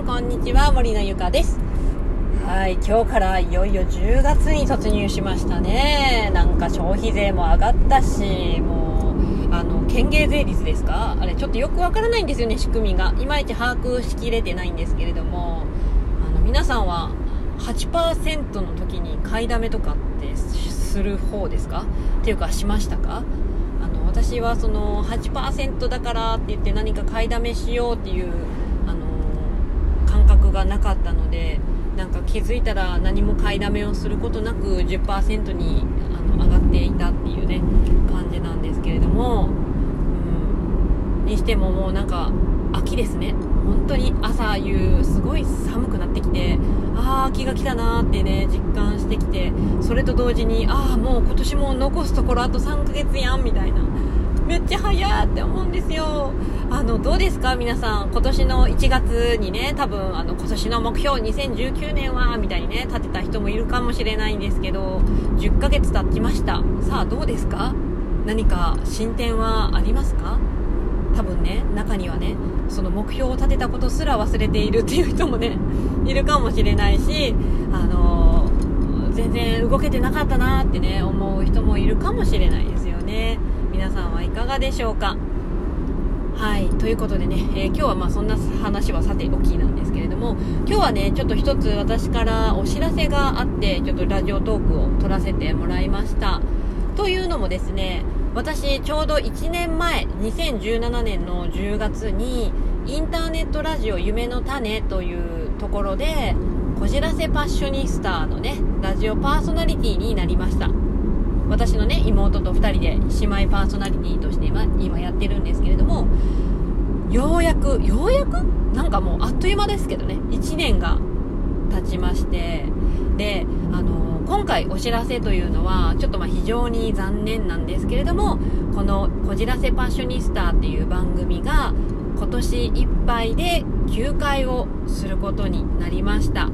んこんにちは森のゆかです。はい今日からいよいよ10月に突入しましたね。なんか消費税も上がったしもうあの県芸税率ですか？あれちょっとよくわからないんですよね仕組みが。いまいち把握しきれてないんですけれども。あの皆さんは8%の時に買いだめとかってする方ですか？っていうかしましたか？あの私はその8%だからって言って何か買いだめしようっていうがなかったのでなんか気づいたら何も買いだめをすることなく10%にあの上がっていたっていうね感じなんですけれども、うん、にしてももうなんか秋ですね。本当に朝夕すごい寒くなってきてああ秋が来たなーってね実感してきてそれと同時にああもう今年も残すところあと3ヶ月やんみたいな。めっちゃ早って思うんですよ。あのどうですか？皆さん今年の1月にね多分あの今年の目標2019年はみたいにね立てた人もいるかもしれないんですけど10ヶ月経ちました。さあどうですか？何か進展はありますか？多分ね中にはねその目標を立てたことすら忘れているっていう人もねいるかもしれないしあの全然動けてなかったなってね思う人もいるかもしれないですよね。皆さんはいかがでしょうか？はいということでね、えー、今日はまあそんな話はさておきなんですけれども今日はねちょっと一つ私からお知らせがあってちょっとラジオトークを撮らせてもらいました。というのもですね私ちょうど1年前2017年の10月にインターネットラジオ夢の種というところでこじらせパッショニスタのねラジオパーソナリティになりました。私のね妹と2人で姉妹パーソナリティとして今今やってるんですけれどもようやくようやく？なんかもうあっという間ですけどね。1年が経ちましてであの今回お知らせというのはちょっとまあ非常に残念なんですけれどもこの「こじらせパッショニスタ」っていう番組が今年いっぱいで休会をすることになりました。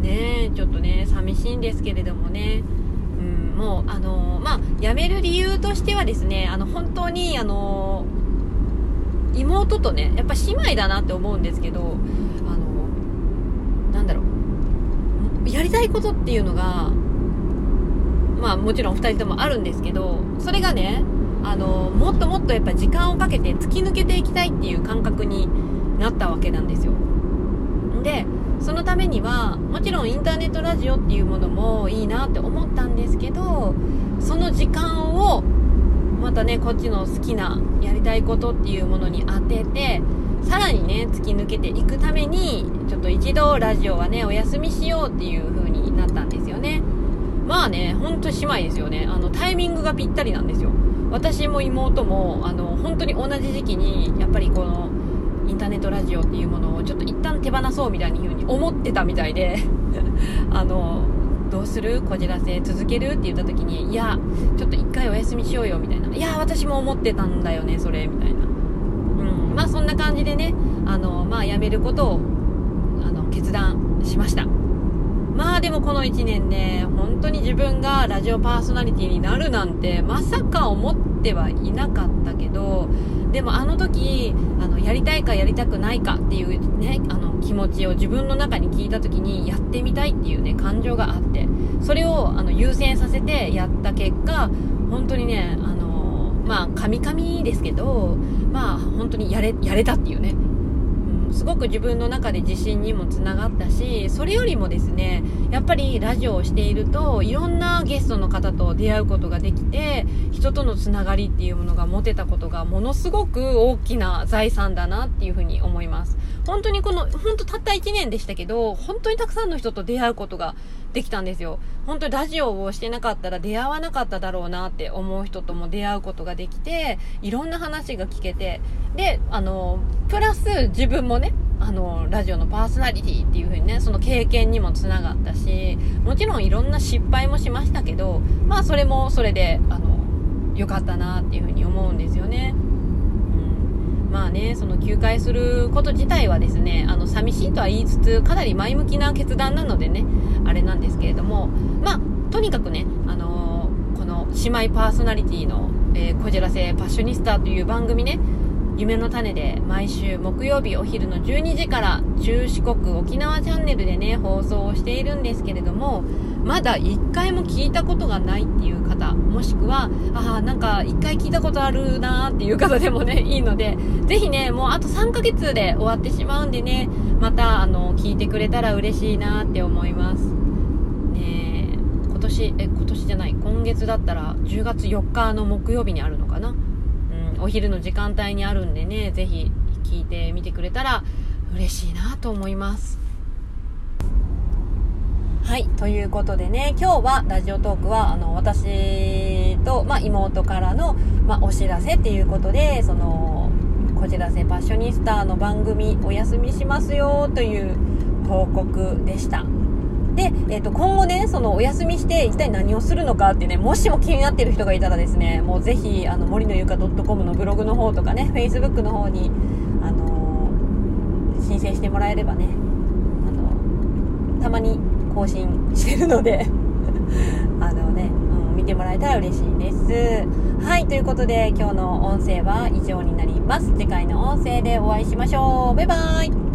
ねえちょっとね寂しいんですけれどもね。もあのまあ、辞める理由としてはですねあの本当にあの妹とねやっぱ姉妹だなって思うんですけどあのなんだろうやりたいことっていうのがまあもちろん2人ともあるんですけどそれがねあのもっともっとやっぱ時間をかけて突き抜けていきたいっていう感覚になったわけなんですよ。でそのためにはもちろんインターネットラジオっていうものもいいなって思ったんですけどその時間をまたねこっちの好きなやりたいことっていうものに当ててさらにね突き抜けていくためにちょっと一度ラジオはねお休みしようっていう風になったんですよね。まあねほんと姉妹ですよね。あのタイミングがぴったりなんですよ。私も妹もあの本当に同じ時期にやっぱりこのインターネットラジオっていうものをちょっと一旦手放そうみたいにうに思ってたみたいで あのどうする？こじらせ続けるって言った時にいやちょっと一回お休みしようよみたいな。いや私も思ってたんだよねそれみたいな。うんまあそんな感じでねあのまあやめることをあの決断しました。まあでもこの1年ね本当に自分がラジオパーソナリティになるなんてまさか思ってはいなかったけどでもあの時あのやりたいかやりたくないかっていうねあの気持ちを自分の中に聞いた時にやってみたいっていうね感情があってそれをあの優先させてやった結果本当にねあのまあカミカミですけどまあ本当にやれやれたっていうね。すごく自分の中で自信にもつながったしそれよりもですねやっぱりラジオをしているといろんなゲストの方と出会うことができて人とのつながりっていうものが持てたことがものすごく大きな財産だなっていうふうに思います。本当にこの本当たった1年でしたけど本当にたくさんの人と出会うことができたんですよ。本当にラジオをしてなかったら出会わなかっただろうなって思う人とも出会うことができていろんな話が聞けてであのプラス自分もねねあのラジオのパーソナリティっていう風にねその経験にもつながったしもちろんいろんな失敗もしましたけどまあそれもそれであの良かったなっていう風に思うんですよね。まあね、その休会すること自体はですね、あの、寂しいとは言いつつ、かなり前向きな決断なのでね、あれなんですけれども、まあ、とにかくね、あの、この姉妹パーソナリティの、えー、こじらせパッショニスタという番組ね、夢の種で毎週木曜日お昼の12時から中四国沖縄チャンネルでね放送をしているんですけれどもまだ1回も聞いたことがないっていう方もしくはああなんか1回聞いたことあるなーっていう方でもね いいのでぜひねもうあと3ヶ月で終わってしまうんでねまたあの聞いてくれたら嬉しいなって思います。ね今年え今年じゃない今月だったら10月4日の木曜日にあるのかな？お昼の時間帯にあるんでね、ぜひ聞いてみてくれたら嬉しいなと思います。はい。ということでね、今日はラジオトークは、あの、私と、まあ、妹からの、まあ、お知らせっていうことで、その、こじらせパッショニスタの番組お休みしますよという報告でした。で、えっ、ー、と、今後ね、そのお休みして一体何をするのかってね、もしも気になってる人がいたらですね、もうぜひ、あの、森のゆか .com のブログの方とかね、Facebook の方に、あのー、申請してもらえればね、あの、たまに更新してるので あのね、うん、見てもらえたら嬉しいです。はい、ということで今日の音声は以上になります。次回の音声でお会いしましょう。バイバーイ